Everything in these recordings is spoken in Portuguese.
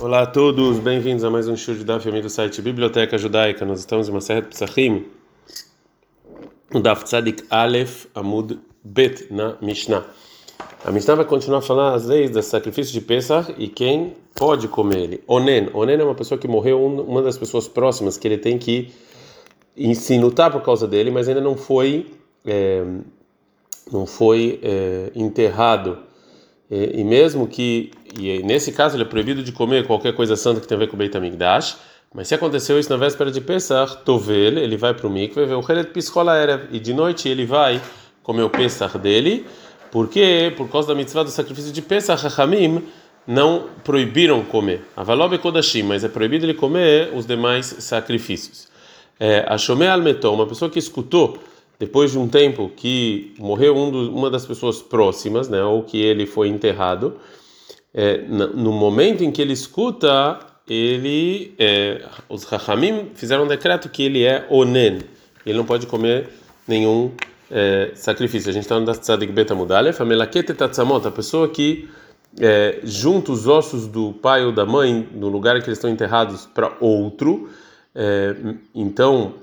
Olá a todos, bem-vindos a mais um show de Daf do site Biblioteca Judaica. Nós estamos em uma série de Psachim, no Daf Tzadik Aleph Amud Bet na Mishnah. A Mishnah vai continuar falando as leis do sacrifício de Pesach e quem pode comer ele. Onen. Onen é uma pessoa que morreu, uma das pessoas próximas que ele tem que se lutar por causa dele, mas ainda não foi, é, não foi é, enterrado e, mesmo que, e nesse caso ele é proibido de comer qualquer coisa santa que tenha a ver com o Beit HaMikdash, mas se aconteceu isso na véspera de Pesach, Tovel, ele vai para o mikve, vê o Heret Piscola Erev, e de noite ele vai comer o Pesach dele, porque por causa da mitzvah do sacrifício de Pesach, Hachamim não proibiram comer. Avalobe Kodashim, mas é proibido ele comer os demais sacrifícios. É, a Shomé Almeton, uma pessoa que escutou depois de um tempo que morreu um do, uma das pessoas próximas, né, ou que ele foi enterrado, é, no momento em que ele escuta, ele, é, os Rahamim fizeram um decreto que ele é onen, ele não pode comer nenhum é, sacrifício. A gente está no Tzadik Betamudalef, a Melakete Tatzamot, a pessoa que é, junta os ossos do pai ou da mãe no lugar em que eles estão enterrados para outro, é, então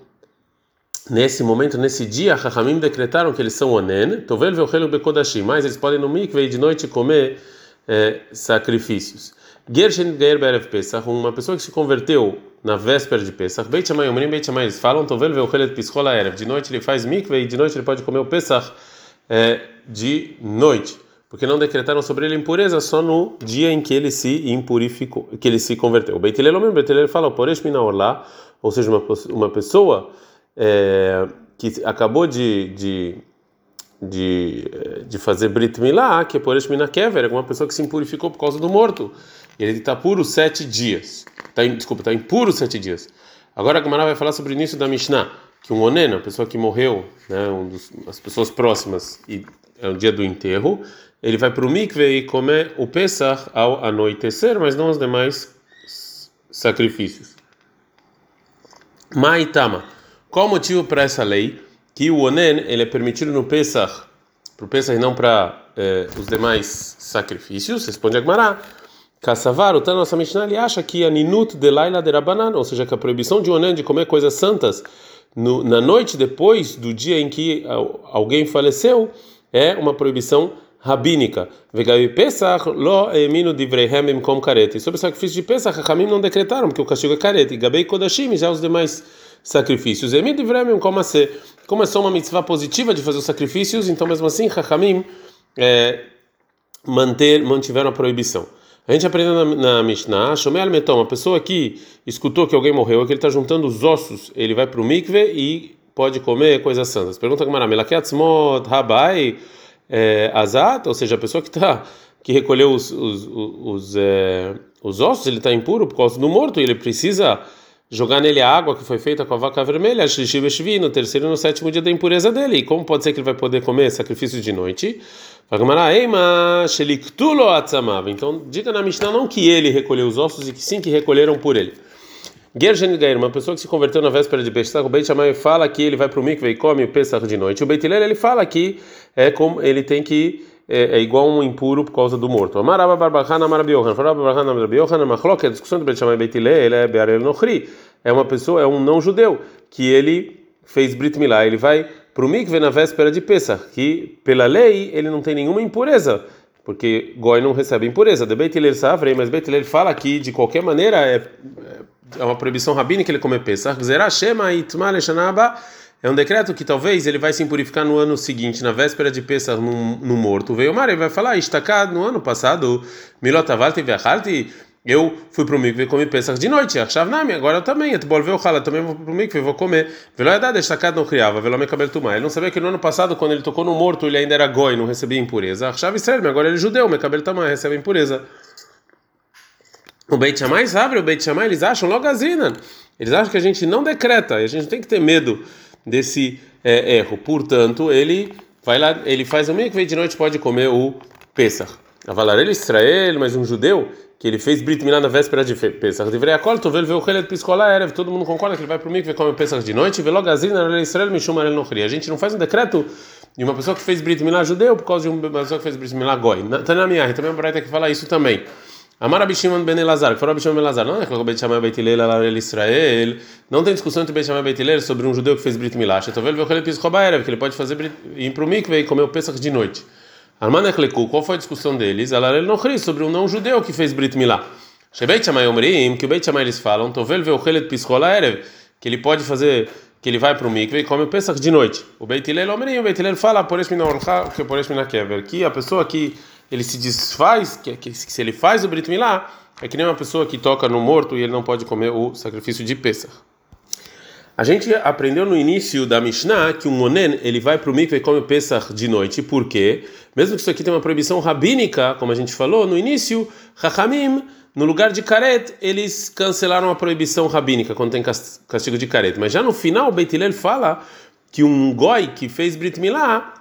nesse momento, nesse dia, Rahamim decretaram que eles são onen, tovel ve'ochelu bekodashim, mas eles podem no mikve de noite comer é, sacrifícios. Gershen Geir Berev Pesach, uma pessoa que se converteu na véspera de Pesach, Beit Shammai, Omrim Beit Shammai, eles falam, tovel ve'ochelet pischola erev, de noite ele faz mikve e de noite ele pode comer o Pesach é, de noite. Porque não decretaram sobre ele impureza só no dia em que ele se impurificou, que ele se converteu. Beit Hillel, Beit Hillel fala, poresh orla, ou seja, uma, uma pessoa é, que acabou de, de, de, de fazer Brit Milá, que é por Kever, é uma pessoa que se impurificou por causa do morto. Ele está puro sete dias. Tá, desculpa, está impuro sete dias. Agora a Gamara vai falar sobre o início da Mishnah, que um onena, a pessoa que morreu, né, um dos, as pessoas próximas, e é o dia do enterro, ele vai para o mikve e comer o Pesach ao anoitecer, mas não os demais sacrifícios. Maitama. Qual o motivo para essa lei? Que o onen ele é permitido no Pesach, para o Pesach e não para eh, os demais sacrifícios? Responde Agmará. Kassavar, o Tano nossa Mishnah, ele acha que a ninut de laila de rabanan, ou seja, que a proibição de onen de comer coisas santas no, na noite depois do dia em que alguém faleceu é uma proibição rabínica. Vegavi Pesach lo eminu divrehem kom karete. Sobre o sacrifício de Pesach, Hamim não decretaram, porque o castigo é karete. Gabei kodashim, já os demais sacrifícios. como como é só uma mitzvah positiva de fazer os sacrifícios, então mesmo assim, Chachamim é, manter, mantiveram a proibição. A gente aprendeu na, na Mishnah, Shomel Metom, uma pessoa que escutou que alguém morreu, é que ele está juntando os ossos, ele vai para o mikve e pode comer coisas santas. Pergunta como Melakiatzmot, Rabai, é, Azat, ou seja, a pessoa que está que recolheu os, os, os, os, é, os ossos, ele está impuro por causa do morto e ele precisa jogar nele a água que foi feita com a vaca vermelha, no terceiro e no sétimo dia da impureza dele. E como pode ser que ele vai poder comer sacrifício de noite? Então, diga na Mishnah não que ele recolheu os ossos e que sim que recolheram por ele. Gergen Gair, uma pessoa que se converteu na véspera de Pesach, o Beit Shammai fala que ele vai para o mikve e come o Pesach de noite. O Beit Hillel, ele fala que é como ele tem que é, é igual um impuro por causa do morto. Amaraba Barbachana Marabiohan, Faraba Barbachana Marabiohan, Machlok, a discussão do Beit Shammai Beit Hillel, ele é Bearel Nochri, é uma pessoa, é um não judeu, que ele fez Brit Milá, ele vai para o mikve na véspera de Pesach, que pela lei ele não tem nenhuma impureza, porque Goi não recebe impureza. De Beit Hillel Savrei, mas Beit Hillel fala que de qualquer maneira é, é uma proibição rabínica ele comer Pesach. Zerashema Itma Leshanaba é um decreto que talvez ele vai se impurificar no ano seguinte, na véspera de Pesach, no, no morto. Veio o mar e vai falar: Estacado no ano passado, Milotavalti Veachalti. Eu fui para o mikve e comi Pesach de noite. Achavnami, agora eu também. Etbol veochala, também vou para o mikve e vou comer. Velo é estacado não criava. Velo me cabelo Ele não sabia que no ano passado, quando ele tocou no morto, ele ainda era goi, não recebia impureza. Achav Israel, agora ele é judeu, cabelo tamai, recebe impureza. O Beit Shammai sabe, o Beit Shammai, eles acham logo azina. Eles acham que a gente não decreta, a gente tem que ter medo desse é, erro. Portanto, ele vai lá, ele faz o meio que vem de noite pode comer o Pesach. Avalar ele Israel, mas um judeu que ele fez Brit Milá na véspera de Pesach. Deveria acol, tu vê o Helet Piscola Erev, todo mundo concorda que ele vai para o mikve come Pesach de noite, vê logo Azina, Israel, Mishum Arel Nochri. A gente não faz um decreto de uma pessoa que fez Brit Milá judeu por causa de uma pessoa que fez Brit Milá goi. Tanamiah, também é um que fala isso também. Amar Abishimon ben Elazar, que falou Abishimon ben Elazar, não é que o Beit Shammai Beit Hillel ela Israel, não tem discussão entre Beit Shammai Beit Hillel sobre um judeu que fez Brit Milá, Shetovelo veu ele pis que ele pode fazer ir para o mikve e comer o Pesach de noite. Arman Echleku, qual foi a discussão deles? Ela não sobre um não judeu que fez Brit Milá. Shebeit Shammai Omrim, que o Beit Shammai eles falam, Tovel veu ele pis que ele pode fazer que ele vai para o mikve e come o Pesach de noite. O Beit Hillel Omrim, o Beit Hillel fala, por esse que por esse que a pessoa que ele se desfaz, que, que, se ele faz o Brit Milá, é que nem uma pessoa que toca no morto e ele não pode comer o sacrifício de Pesach. A gente aprendeu no início da Mishnah que um onen ele vai para o mikve e come Pesach de noite. Por quê? Mesmo que isso aqui tenha uma proibição rabínica, como a gente falou no início, Chachamim, no lugar de karet, eles cancelaram a proibição rabínica quando tem castigo de karet. Mas já no final, o Beit Hillel fala que um goi que fez Brit Milá,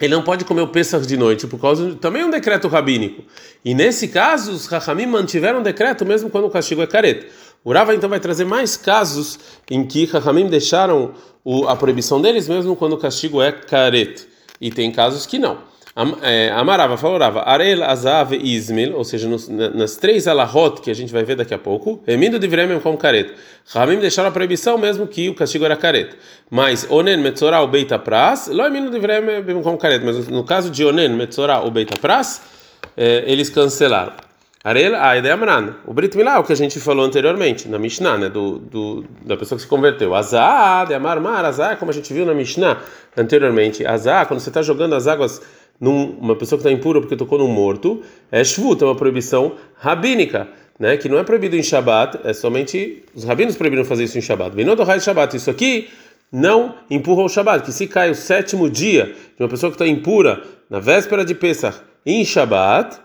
ele não pode comer o Pesach de noite, por causa de, também é um decreto rabínico. E nesse caso, os Rahamim mantiveram o decreto mesmo quando o castigo é careta. O Rava então vai trazer mais casos em que Rahamim deixaram o, a proibição deles mesmo quando o castigo é careta. E tem casos que não. É, Amarava falou Rava, Arel, Azav e Ismil, ou seja, nos, nas três alahot que a gente vai ver daqui a pouco, Emindo de Vremem como careta. Ramim deixaram a proibição mesmo que o castigo era careta. Mas Onen, Metzorah Beita Pras, Lo Emindo de Vremem como careta. Mas no caso de Onen, Metzorah Beita Pras, é, eles cancelaram. Arel, ideia Amran. O Brit Milá, o que a gente falou anteriormente, na Mishnah, né, do, do da pessoa que se converteu. Azá, de Amar Mar, Azá, como a gente viu na Mishnah anteriormente. Azá, quando você está jogando as águas numa pessoa que está impura porque tocou num morto, é shvut, é uma proibição rabínica, né? Que não é proibido em Shabat, é somente os rabinos proibiram fazer isso em Shabat. Vem do raio Shabat, isso aqui não empurra o Shabat, que se cai o sétimo dia de uma pessoa que está impura na véspera de Pesach em Shabat,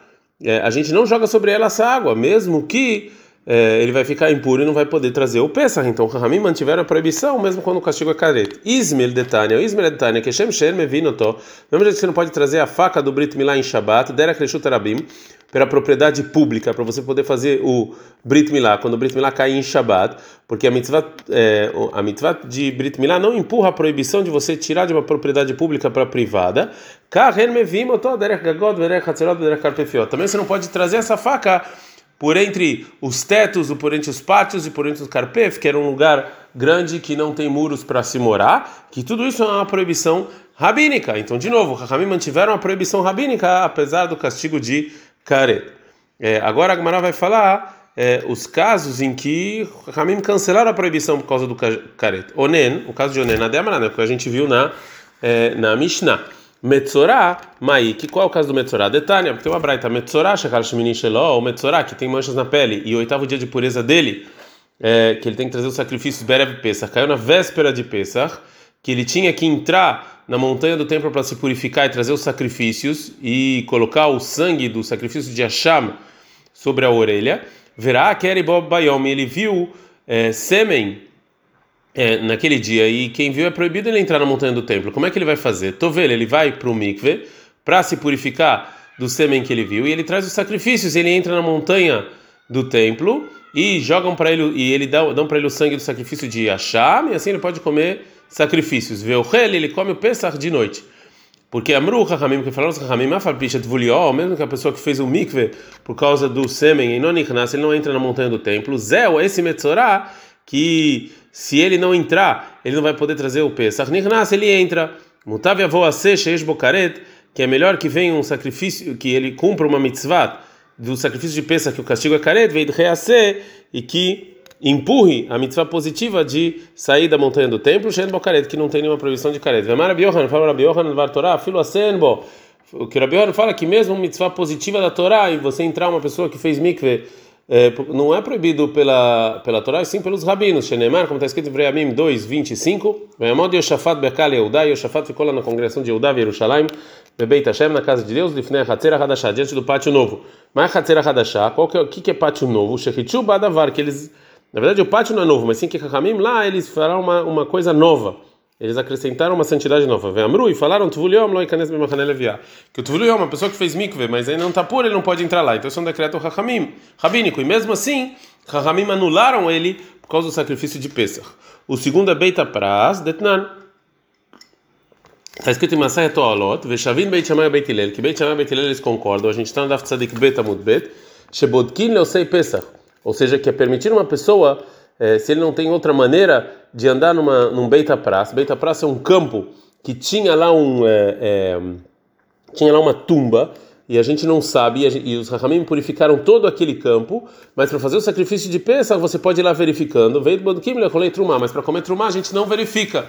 é, a gente não joga sobre ela essa água, mesmo que é, ele vai ficar impuro e não vai poder trazer o Pesach. Então, Rahamim mantiveram a proibição, mesmo quando o castigo é careta. Ismael detania, o Ismael detania, que Shem Shem Mevinoto, mesmo jeito que você não pode trazer a faca do Brit Milá em Shabbat, Dera Kreshut Arabim, pela propriedade pública, para você poder fazer o Brit Milá, quando o Brit Milá cai em Shabbat, porque a mitzvah, é, a mitzvah de Brit Milá não empurra a proibição de você tirar de uma propriedade pública para privada. Também você não pode trazer essa faca por entre os tetos, por entre os pátios e por entre os carpef, que era um lugar grande que não tem muros para se morar, que tudo isso é uma proibição rabínica. Então, de novo, Rahamim mantiveram a proibição rabínica, apesar do castigo de Karet. É, agora a Gemara vai falar é, os casos em que Rahamim cancelaram a proibição por causa do Karet. Onen, o caso de Onen, na Demara, né, que a gente viu na, é, na Mishnah. Metzorá, Mai, que qual é o caso do Metzorá? Detânia, porque tem uma braita, Metzorá, Shekar Shemini Sheló, ou Metzorá, que tem manchas na pele, e o oitavo dia de pureza dele, é, que ele tem que trazer os sacrifícios Berev Pesach, caiu na véspera de Pesach, que ele tinha que entrar na montanha do templo para se purificar e trazer os sacrifícios e colocar o sangue do sacrifício de Hashem sobre a orelha, verá que era Bob Bayom, ele viu é, sêmen é, naquele dia e quem viu é proibido ele entrar na montanha do templo. Como é que ele vai fazer? Tovelo, ele vai para o mikve para se purificar do sêmen que ele viu e ele traz os sacrifícios. Ele entra na montanha do templo e jogam para ele e ele dá, dão para ele o sangue do sacrifício de Hashem e assim ele pode comer sacrifícios. O ele come o Pesach de noite. Porque Amru Chachamim, que falaram os Chachamim, mesmo que a pessoa que fez o mikve por causa do sêmen em Nonichnas, ele não entra na montanha do templo. Zéu, esse Metzorah, que se ele não entrar, ele não vai poder trazer o Pesach. Nirnas, ele entra. Mutav yavoase sheish bokaret, que é melhor que venha um sacrifício, que ele cumpra uma mitzvah do sacrifício de Pesach, que o castigo é karet, veio reacer, e que empurre a mitzvah positiva de sair da montanha do templo, sheish bokaret, que não tem nenhuma proibição de karet. Vemar Rabi fala Rabi Yohan, Torah, filo asenbo. O que Rabi Yohan fala que mesmo uma mitzvah positiva da Torá, e você entrar uma pessoa que fez mikveh, é, não é proibido pela pela Torá, sim pelos rabinos. Shenemar, como está escrito em Vreamim 2, 25. Ve'amod Yoshafat Bekal Yehudá, Yoshafat ficou lá na congregação de Yehudá, Yerushalayim, Bebeit Hashem, na casa de Deus, Lifnei Hatzera Hadashah, diante do pátio novo. Mas Hatzera Hadashah, qual que é, que, que é pátio novo? Shechichu Badavar, que eles, na verdade o pátio não é novo, mas sim que Chachamim lá eles farão uma, uma coisa nova. Eles acrescentaram uma santidade nova. Ve'amru e falaram Tvuliom leviá. Que o Tvuliom, uma pessoa que fez mikve, mas ainda não está puro, ele não pode entrar lá. Então isso é um decreto Chachamim, rabínico. E mesmo assim, Chachamim anularam ele por causa do sacrifício de Pesach. O segundo é Beita Pras, Detnan. Está escrito em Masaya Toalot, Veshavim Beit Shammai Beit Hillel, que Beit Shammai Beit Hillel eles concordam. A gente está no Daf Tzadik Bet Amud Bet, Shebodkin leosei Pesach. Ou seja, que é permitir uma pessoa, eh, se ele não tem outra maneira de andar numa, num Beita Praça. Beita Praça é um campo que tinha lá um. Eh, eh, tinha lá uma tumba e a gente não sabe, e, e os Rahamim purificaram todo aquele campo, mas para fazer o sacrifício de Pesach você pode ir lá verificando, veio do Kim, Trumá, mas para comer Trumá a gente não verifica.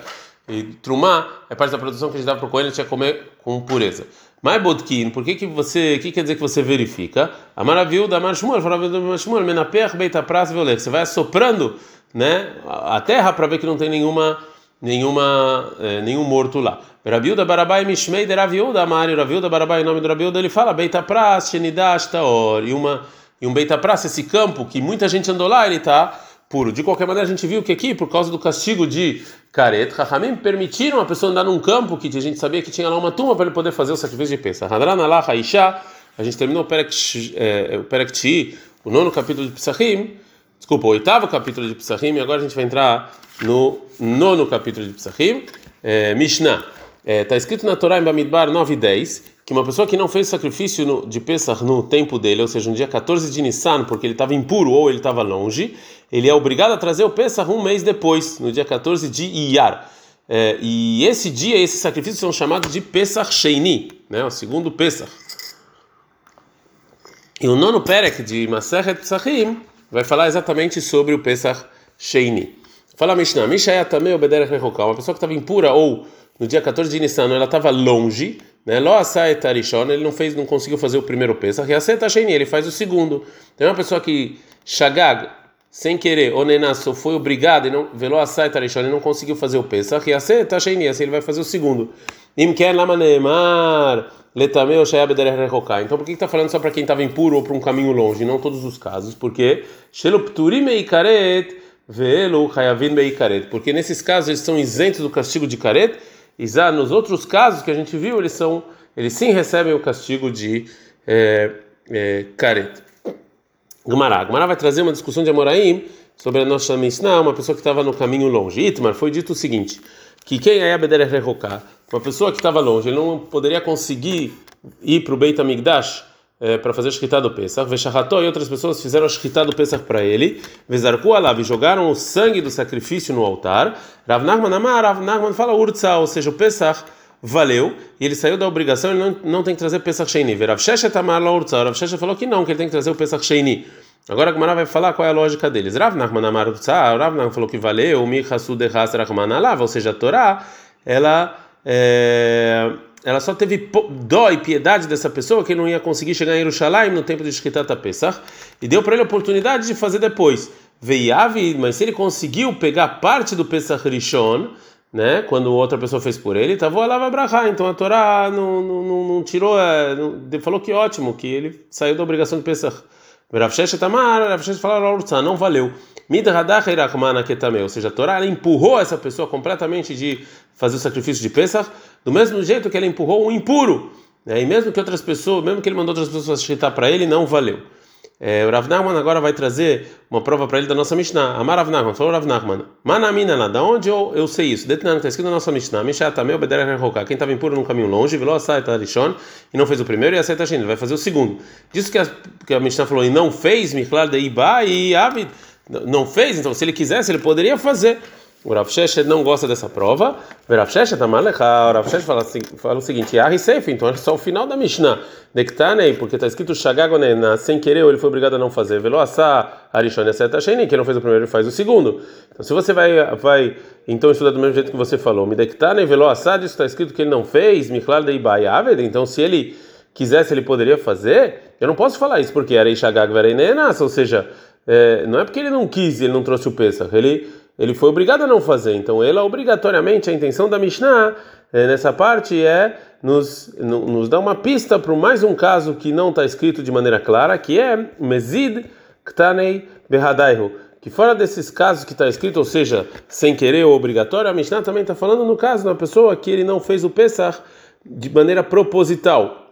E Trumá é parte da produção que a gente dava para o Coelho, a gente ia comer com pureza. Mas Bodkin, por que que você, que quer dizer que você verifica? A maravilha da Marshmuel, Marshmuel, Menaper, Beita Praça, Violeta, você vai assoprando, né, a terra para ver que não tem nenhuma nenhuma eh, nenhum morto lá. Rabiuda Barabai Mishmei de Rabiuda Amari, Rabiuda Barabai, em nome do Rabiuda, ele fala Beita Pras, Shenidash Taor, e uma e um Beita Pras, esse campo que muita gente andou lá, ele está puro. De qualquer maneira, a gente viu que aqui, por causa do castigo de Karet, Rahamim permitiram a pessoa andar num campo que a gente sabia que tinha lá uma tumba para ele poder fazer o sacrifício de peça. Hadran Allah Haisha, a gente terminou o Perek eh, o nono capítulo de Psachim, desculpa, o oitavo capítulo de Psachim, e agora a gente vai entrar no nono capítulo de Psachim, é, Mishnah. Está é, tá escrito na Torá em Bamidbar 9 e 10 que uma pessoa que não fez sacrifício no, de Pesach no tempo dele, ou seja, no dia 14 de Nissan, porque ele estava impuro ou ele estava longe, ele é obrigado a trazer o Pesach um mês depois, no dia 14 de Iyar. É, e esse dia, esses sacrifícios são chamados de Pesach Sheini, né, o segundo Pesach. E o nono Perek de Masechet Pesachim vai falar exatamente sobre o Pesach Sheini. Fala a Mishnah, Mishnah também obedece Rehoká, uma pessoa que estava impura ou no dia 14 de Nissan, ela estava longe, né? Lo ele não fez, não conseguiu fazer o primeiro Pesach, e aceita Sheini, ele faz o segundo. Tem uma pessoa que Shagag, sem querer, Onenasso, foi obrigado e não velo asai tarishon, ele não conseguiu fazer o Pesach, e aceita Sheini, assim ele vai fazer o segundo. Então por que está falando só para quem estava impuro ou para um caminho longe, não todos os casos? Porque porque nesses casos eles são isentos do castigo de caret, já nos outros casos que a gente viu, eles são eles sim recebem o castigo de é, é, caret. Gumará. Gumará vai trazer uma discussão de Amoraim sobre a nossa Mishnah, uma pessoa que estava no caminho longe. Itmar foi dito o seguinte: que quem é Rehoká, uma pessoa que estava longe, ele não poderia conseguir ir para o Beit Amigdash é, para fazer shkita do Pesach, Veshaható e outras pessoas fizeram a shkita do Pesach para ele, Vezarku alav, e jogaram o sangue do sacrifício no altar, Rav Nachman amar, Rav Nachman fala urtsa, ou seja, o Pesach valeu, e ele saiu da obrigação, ele não, não tem que trazer Pesach Sheini. Rav Sheshet amar la urtsa, Rav Sheshet falou que não, que ele tem que trazer o Pesach Sheini. Agora a Gemara vai falar qual é a lógica deles. Rav Nachman amar urtsa, Rav Nachman falou que valeu, Mi Hasu de Rahman alav, ou seja, a Torá, ela... É, ela só teve dó e piedade dessa pessoa que não ia conseguir chegar em Jerusalém no tempo de Shkitat Pesach e deu para ele a oportunidade de fazer depois. Veiave, mas se ele conseguiu pegar parte do Pesach Rishon, né, quando outra pessoa fez por ele, tava lá brahá. Então a Torá não, não, não, tirou, é, não, falou que ótimo, que ele saiu da obrigação de Pesach. Rav Sheshet Amar, Rav Sheshet falou, não valeu. Ou seja, a Torá empurrou essa pessoa completamente de fazer o sacrifício de Pesach, do mesmo jeito que ela empurrou um impuro. Né? E mesmo que outras pessoas, mesmo que ele mandou outras pessoas chitar para ele, não valeu. É, o Rav Nachman agora vai trazer uma prova para ele da nossa Mishnah. Amar Rav Nachman, falou Rav Nachman. Manamina lá, da onde eu, eu sei isso? Detnan, está escrito na nossa Mishnah. Mishnah obedece a Quem estava impuro num caminho longe, virou a saita Rishon e não fez o primeiro e a saita Ele vai fazer o segundo. Disso que a, que a Mishnah falou e não fez, Michlar de Iba e Avid não fez, então se ele quisesse, ele poderia fazer. O Rav Sheshet não gosta dessa prova. O Rav Sheshet amalecha. O Rav fala, o seguinte: Yahri Seif, então é só o final da Mishnah. Nektanei, porque está escrito Shagagonena, sem querer, ou ele foi obrigado a não fazer. Velo Asa Arishon Seta Sheni, que não fez o primeiro, faz o segundo. Então se você vai, vai então estudar do mesmo jeito que você falou, Midektanei Velo Asa, isso está escrito que ele não fez, Michlal de Ibayaved, então se ele quisesse, ele poderia fazer. Eu não posso falar isso porque era Ishagag ou seja, é, não é porque ele não quis, ele não trouxe o Pesach, ele, ele foi obrigado a não fazer. Então, ela obrigatoriamente, a intenção da Mishnah é, nessa parte é nos, nos dar uma pista para mais um caso que não está escrito de maneira clara, que é Mezid Ktanei Behadaihu. Que fora desses casos que está escrito, ou seja, sem querer ou obrigatório, a Mishnah também está falando no caso da pessoa que ele não fez o Pesach de maneira proposital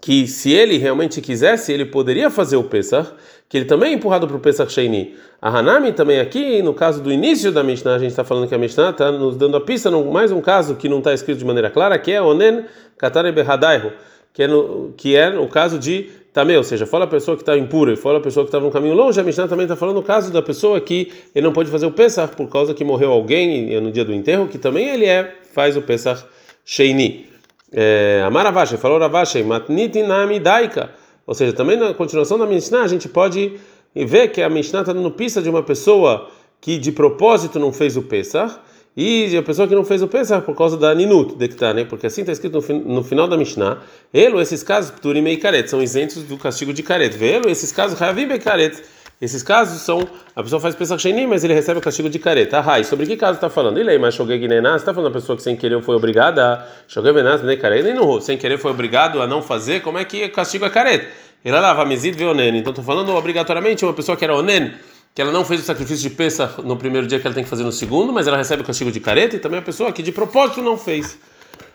que se ele realmente quisesse, ele poderia fazer o Pesach, que ele também é empurrado para o Pesach Sheini. A Hanami também aqui, no caso do início da Mishnah, a gente está falando que a Mishnah está nos dando a pista, no, mais um caso que não está escrito de maneira clara, que é Onen Katare Behadaihu, que é que é no caso de também, ou seja, fala a pessoa que está impura e fala a pessoa que estava no caminho longe, a Mishnah também está falando no caso da pessoa que ele não pode fazer o Pesach por causa que morreu alguém no dia do enterro, que também ele é faz o Pesach Sheini. É, Amar Ravashi, falou Ravashi, Matniti Nami Daika. Ou seja, também na continuação da Mishnah a gente pode ver que a Mishnah está dando pista de uma pessoa que de propósito não fez o Pesach e a pessoa que não fez o Pesach por causa da Ninut, de né? Porque assim está escrito no, no, final da Mishnah, Elo, esses casos, Pturim e Karet, são isentos do castigo de Karet. Velo, esses casos, Havim e Karet. Esses casos são, a pessoa faz Pesach Sheni, mas ele recebe o castigo de Karet. Ah, sobre que caso está falando? Ele aí, mas Shogeg Nená, você está falando da pessoa que sem querer foi obrigada a Shogeg Nená, nem Karet, nem não, sem querer foi obrigado a não fazer, como é que castigo é Karet? Ele lava ve Onen. Então estou falando obrigatoriamente uma pessoa que era Onen, que ela não fez o sacrifício de Pesach no primeiro dia que ela tem que fazer no segundo, mas ela recebe o castigo de careta, e também a pessoa que de propósito não fez.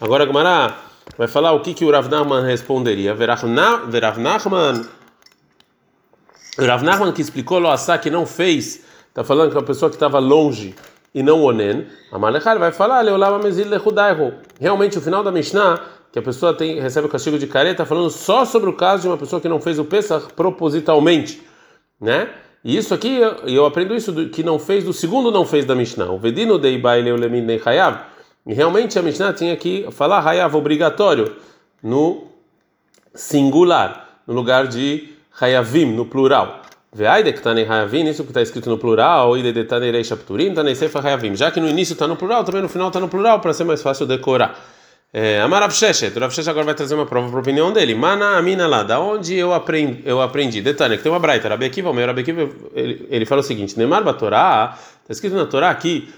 Agora a Gemara vai falar o que, que o Rav Nachman responderia. Verav Nachman, Rav Nachman que explicou lo que não fez, está falando que é uma pessoa que estava longe e não onen, a vai falar, Leolava Mezil Lechudaiho. Realmente, o final da Mishnah, que a pessoa tem, recebe o castigo de careta, está falando só sobre o caso de uma pessoa que não fez o Pesach propositalmente, né? E isso aqui, eu aprendo isso do, que não fez, do segundo não fez da Mishnah. O Vedino dei baileolemin nem hayav. E realmente a Mishnah tinha que falar hayav obrigatório no singular, no lugar de hayavim, no plural. Veaide que está em hayavim, isso que está escrito no plural, de detanei shapturim, sefer hayavim. Já que no início está no plural, também no final está no plural, para ser mais fácil decorar. É, Amar Rav Sheshet, Rav agora vai trazer uma prova para a opinião dele. Mana Amina lá, da onde eu aprendi, eu aprendi. Detalhe, que tem uma braita, Rabi Akiva, o meu Rabi Akiva, ele, ele fala o seguinte, Neymar Batorá, está escrito na Torá aqui,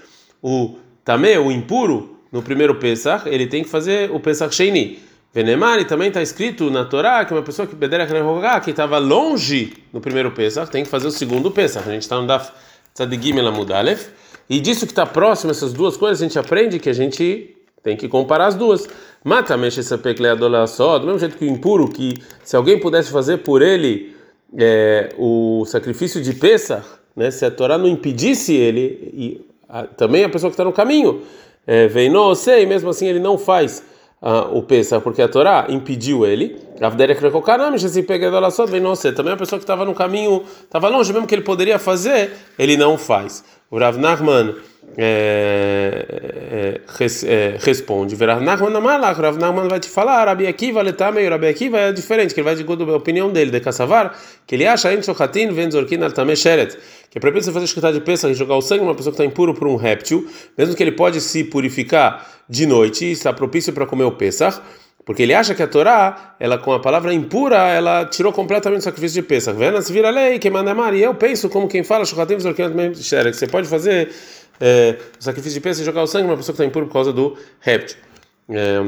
o Tamé, o impuro, no primeiro Pesach, ele tem que fazer o Pesach Sheini. Venemar, também está escrito na Torá que uma pessoa que que estava longe no primeiro Pesach, tem que fazer o segundo Pesach. A gente está no Daf Tzadigim Elamudalef. E disso que está próximo, essas duas coisas, a gente aprende que a gente tem que comparar as duas. Mata mexe essa pecleadola só, do mesmo jeito que o impuro, que se alguém pudesse fazer por ele é, o sacrifício de Pesach, né, se a Torá não impedisse ele, e a, também a pessoa que está no caminho, é, vem não sei, mesmo assim ele não faz uh, o Pesach, porque a Torá impediu ele. Também a pessoa que estava no caminho, estava longe, mesmo que ele poderia fazer, ele não faz. O Rav Nachman é, é, é, responde, Rav Nachman vai te falar, Rabi Akiva letame, Rabi Akiva é diferente, que ele vai de a opinião dele, de Kassavar, que ele acha Enchochatin venzorkin altame sheret, que é proibido você fazer escrita de peça e jogar o sangue de uma pessoa que está impuro por um réptil, mesmo que ele pode se purificar de noite e está propício para comer o Pesach, porque ele acha que a Torá, ela com a palavra impura, ela tirou completamente o sacrifício de Pesach. Vena se vira lei, quem manda amar. E eu penso como quem fala, que você pode fazer é, o sacrifício de Pesach e jogar o sangue uma pessoa que está impura por causa do réptil. É,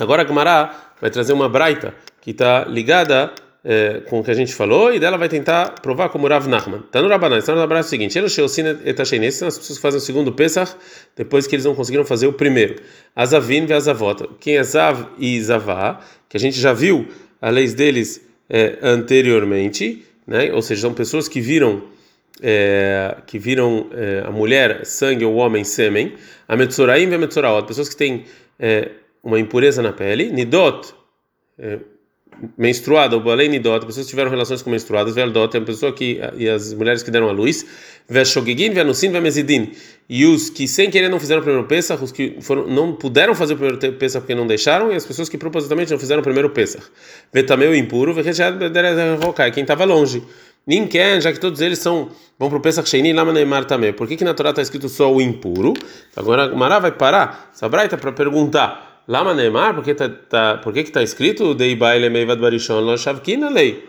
agora a Gumará vai trazer uma braita que está ligada é, com o que a gente falou e dela vai tentar provar como Rav Nachman. Está no Rabanan, está no Rabanan é o seguinte: Ele Sheosina são as pessoas que fazem o segundo Pesach depois que eles não conseguiram fazer o primeiro. Azavin ve Azavot. Quem é Zav e Zavá, que a gente já viu as leis deles é, anteriormente, né? ou seja, são pessoas que viram. É, que viram é, a mulher sangue ou o homem sêmen, a Metzoraim e a Metzoraot, pessoas que têm é, uma impureza na pele, Nidot, menstruada, o balei nidot, pessoas que tiveram relações com menstruadas, veldot, é uma pessoa que e as mulheres que deram a luz, veshogigin, venusin, vemezidin, e os que sem querer não fizeram o primeiro Pesach, os que foram, não puderam fazer o primeiro Pesach porque não deixaram, e as pessoas que propositalmente não fizeram o primeiro Pesach. Vetameu impuro, quem estava longe. Ninguém, já que todos eles são vão para o Pesach Sheini lá Neymar também. Por que, que na Torá está escrito só o impuro? Agora Mará vai parar, Sabraita, para perguntar. Lama Neymar, por que tá, tá, por que que tá escrito Dei baile meivad barishon lo shavkina lei?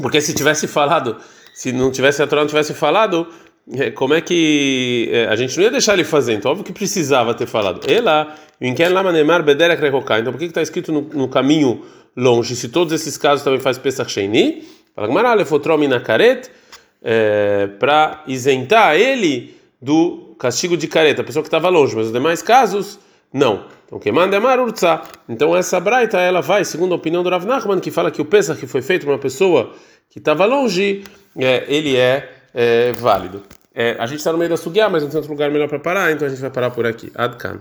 Porque se tivesse falado, se não tivesse a Torá não tivesse falado, é, como é que é, a gente não ia deixar ele fazer? Então, óbvio que precisava ter falado. Ela, Inken Lama Neymar Bederek Rehokai. Então, por que que está escrito no, no, caminho longe? Se todos esses casos também faz Pesach Sheini, fala Gmará Lefotromi na caret, é, para isentar ele do castigo de careta, a pessoa que estava longe, mas os demais casos não. Então, quem manda é Marurza. Então, essa braita, ela vai, segundo a opinião do Rav Nachman, que fala que o Pesach que foi feito por uma pessoa que estava longe, é, ele é, é válido. É, a gente está no meio da Sugiá, mas não tem outro lugar melhor para parar, então a gente vai parar por aqui. Adkan.